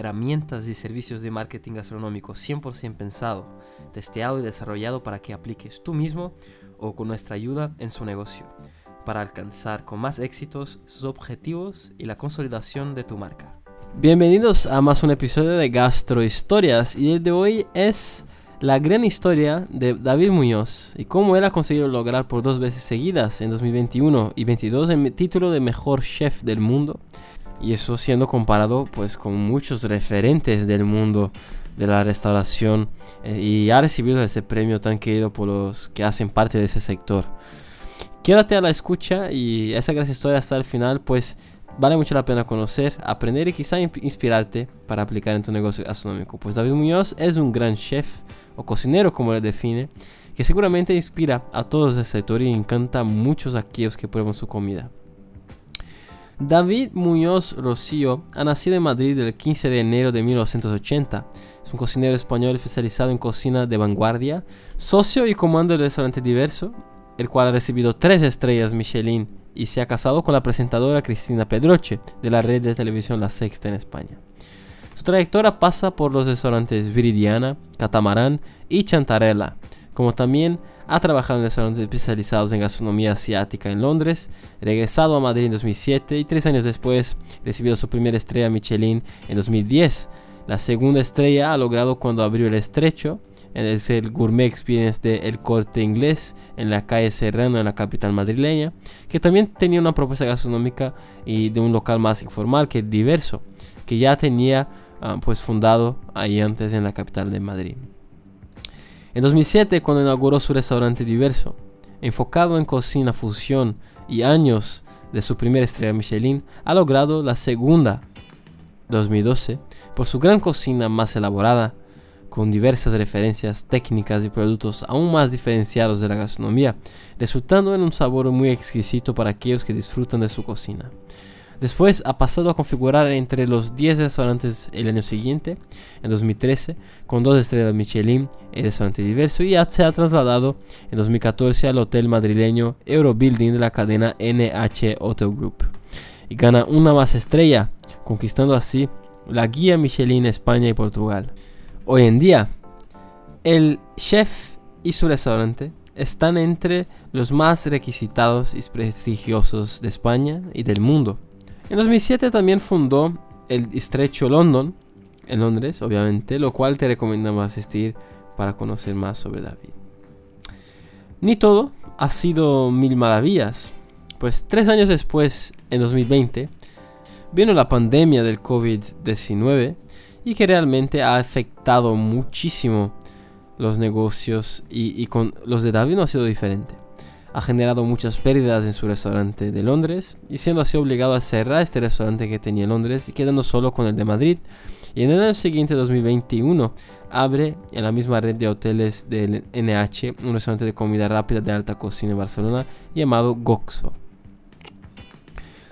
herramientas y servicios de marketing gastronómico 100% pensado, testeado y desarrollado para que apliques tú mismo o con nuestra ayuda en su negocio, para alcanzar con más éxitos sus objetivos y la consolidación de tu marca. Bienvenidos a más un episodio de Gastro Historias y el de hoy es la gran historia de David Muñoz y cómo él ha conseguido lograr por dos veces seguidas en 2021 y 2022 el título de mejor chef del mundo y eso siendo comparado pues con muchos referentes del mundo de la restauración eh, y ha recibido ese premio tan querido por los que hacen parte de ese sector. Quédate a la escucha y esa gran historia hasta el final pues vale mucho la pena conocer, aprender y quizá inspirarte para aplicar en tu negocio gastronómico. Pues David Muñoz es un gran chef o cocinero como le define, que seguramente inspira a todos el sector y encanta a muchos aquellos que prueban su comida. David Muñoz Rocío ha nacido en Madrid el 15 de enero de 1980. Es un cocinero español especializado en cocina de vanguardia, socio y comando del restaurante Diverso, el cual ha recibido tres estrellas Michelin y se ha casado con la presentadora Cristina Pedroche de la red de televisión La Sexta en España. Su trayectoria pasa por los restaurantes Viridiana, Catamarán y Chantarella, como también ha trabajado en restaurantes especializados en gastronomía asiática en Londres, regresado a Madrid en 2007 y tres años después recibió su primera estrella Michelin en 2010. La segunda estrella ha logrado cuando abrió el estrecho en el Gourmet Experience de El Corte Inglés en la calle Serrano en la capital madrileña, que también tenía una propuesta gastronómica y de un local más informal que Diverso, que ya tenía ah, pues fundado ahí antes en la capital de Madrid. En 2007, cuando inauguró su restaurante diverso, enfocado en cocina fusión y años de su primera estrella Michelin, ha logrado la segunda 2012 por su gran cocina más elaborada, con diversas referencias técnicas y productos aún más diferenciados de la gastronomía, resultando en un sabor muy exquisito para aquellos que disfrutan de su cocina. Después ha pasado a configurar entre los 10 restaurantes el año siguiente, en 2013, con dos estrellas Michelin, el restaurante diverso, y se ha trasladado en 2014 al hotel madrileño Eurobuilding de la cadena NH Hotel Group. Y gana una más estrella, conquistando así la guía Michelin España y Portugal. Hoy en día, el chef y su restaurante están entre los más requisitados y prestigiosos de España y del mundo. En 2007 también fundó el Estrecho London, en Londres, obviamente, lo cual te recomendamos asistir para conocer más sobre David. Ni todo ha sido mil maravillas, pues tres años después, en 2020, vino la pandemia del COVID-19 y que realmente ha afectado muchísimo los negocios y, los de David no ha sido diferente ha generado muchas pérdidas en su restaurante de Londres y siendo así obligado a cerrar este restaurante que tenía en Londres y quedando solo con el de Madrid. Y en el año siguiente, 2021, abre en la misma red de hoteles del NH un restaurante de comida rápida de alta cocina en Barcelona llamado Goxo.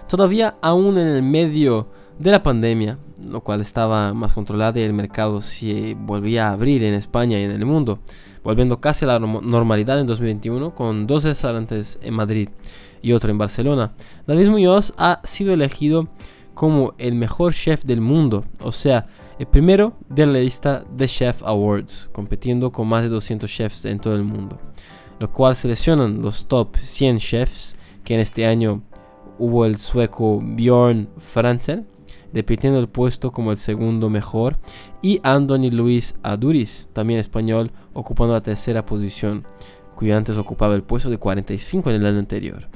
Todavía aún en el medio de la pandemia, lo cual estaba más controlado y el mercado se volvía a abrir en España y en el mundo, volviendo casi a la normalidad en 2021 con dos restaurantes en Madrid y otro en Barcelona. David Muñoz ha sido elegido como el mejor chef del mundo, o sea, el primero de la lista de Chef Awards, compitiendo con más de 200 chefs en todo el mundo, lo cual seleccionan los top 100 chefs que en este año hubo el sueco Bjorn Franzen, repitiendo el puesto como el segundo mejor, y Anthony Luis Aduris, también español, ocupando la tercera posición, cuyo antes ocupaba el puesto de 45 en el año anterior.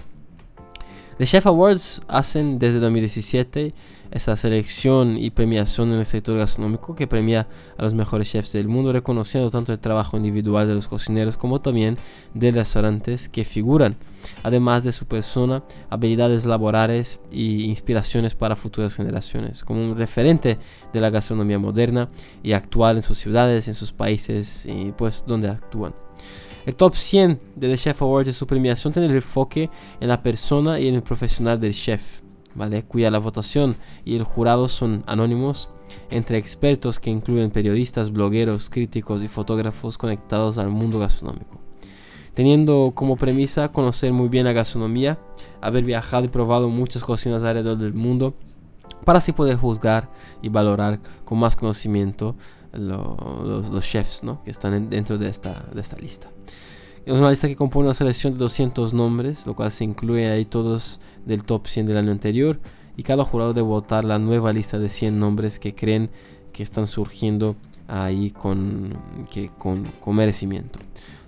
The Chef Awards hacen desde 2017 esa selección y premiación en el sector gastronómico que premia a los mejores chefs del mundo, reconociendo tanto el trabajo individual de los cocineros como también de restaurantes que figuran, además de su persona, habilidades laborales e inspiraciones para futuras generaciones, como un referente de la gastronomía moderna y actual en sus ciudades, en sus países y pues donde actúan. El top 100 de The Chef Awards de su premiación tiene el enfoque en la persona y en el profesional del chef, ¿vale? cuya la votación y el jurado son anónimos entre expertos que incluyen periodistas, blogueros, críticos y fotógrafos conectados al mundo gastronómico. Teniendo como premisa conocer muy bien la gastronomía, haber viajado y probado muchas cocinas alrededor del mundo, para así poder juzgar y valorar con más conocimiento los, chefs que están dentro de esta, de esta lista. Es una lista que compone una selección de 200 nombres, lo cual se incluye ahí todos del top 100 del año anterior. Y cada jurado debe votar la nueva lista de 100 nombres que creen que están surgiendo ahí con, que, con, con merecimiento.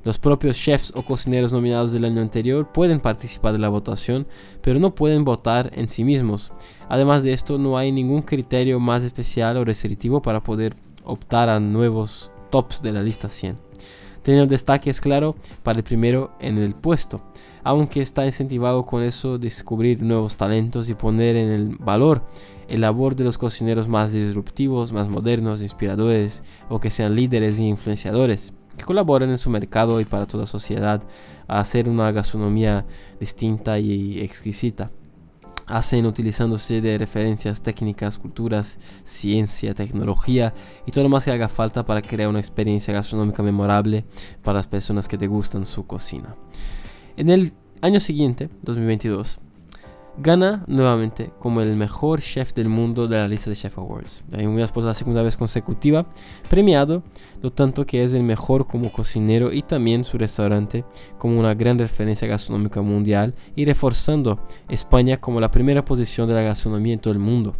Los propios chefs o cocineros nominados del año anterior pueden participar de la votación, pero no pueden votar en sí mismos. Además de esto, no hay ningún criterio más especial o restrictivo para poder optar a nuevos tops de la lista 100. Teniendo destaques, claro, para el primero en el puesto, aunque está incentivado con eso descubrir nuevos talentos y poner en el valor el labor de los cocineros más disruptivos, más modernos, inspiradores o que sean líderes e influenciadores que colaboren en su mercado y para toda sociedad a hacer una gastronomía distinta y exquisita hacen utilizándose de referencias técnicas, culturas, ciencia, tecnología y todo lo más que haga falta para crear una experiencia gastronómica memorable para las personas que te gustan su cocina. En el año siguiente, 2022, gana nuevamente como el mejor chef del mundo de la lista de Chef Awards. por la segunda vez consecutiva, premiado, lo tanto que es el mejor como cocinero y también su restaurante como una gran referencia gastronómica mundial y reforzando España como la primera posición de la gastronomía en todo el mundo,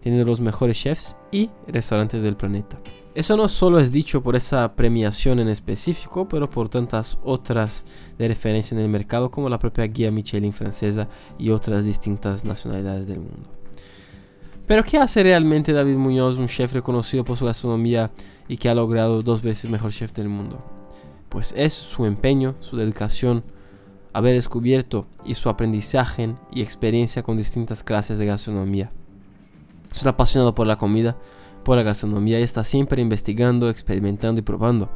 teniendo los mejores chefs y restaurantes del planeta. Eso no solo es dicho por esa premiación en específico, pero por tantas otras de referencia en el mercado como la propia guía Michelin francesa y otras distintas nacionalidades del mundo. Pero ¿qué hace realmente David Muñoz, un chef reconocido por su gastronomía y que ha logrado dos veces mejor chef del mundo? Pues es su empeño, su dedicación, haber descubierto y su aprendizaje y experiencia con distintas clases de gastronomía. Es apasionado por la comida, por la gastronomía y está siempre investigando, experimentando y probando.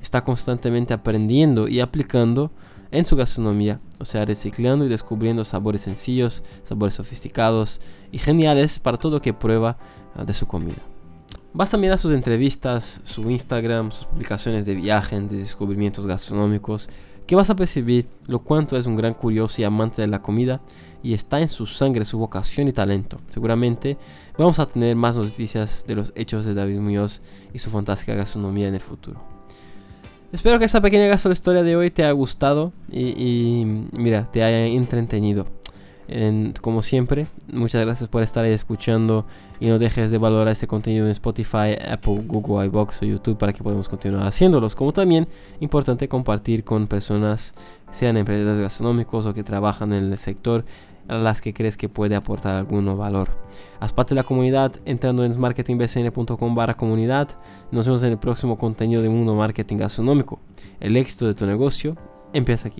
Está constantemente aprendiendo y aplicando en su gastronomía, o sea, reciclando y descubriendo sabores sencillos, sabores sofisticados y geniales para todo lo que prueba ah, de su comida. Basta mirar sus entrevistas, su Instagram, sus publicaciones de viajes, de descubrimientos gastronómicos, que vas a percibir lo cuanto es un gran curioso y amante de la comida y está en su sangre su vocación y talento. Seguramente vamos a tener más noticias de los hechos de David Muñoz y su fantástica gastronomía en el futuro. Espero que esta pequeña historia de hoy te haya gustado y, mira, te haya entretenido. Como siempre, muchas gracias por estar ahí escuchando y no dejes de valorar este contenido en Spotify, Apple, Google, iBox o YouTube para que podamos continuar haciéndolos. Como también importante compartir con personas, sean emprendedores gastronómicos o que trabajan en el sector, a las que crees que puede aportar algún valor. Haz parte de la comunidad entrando en marketingbcn.com barra comunidad. Nos vemos en el próximo contenido de Mundo Marketing Gastronómico. El éxito de tu negocio empieza aquí.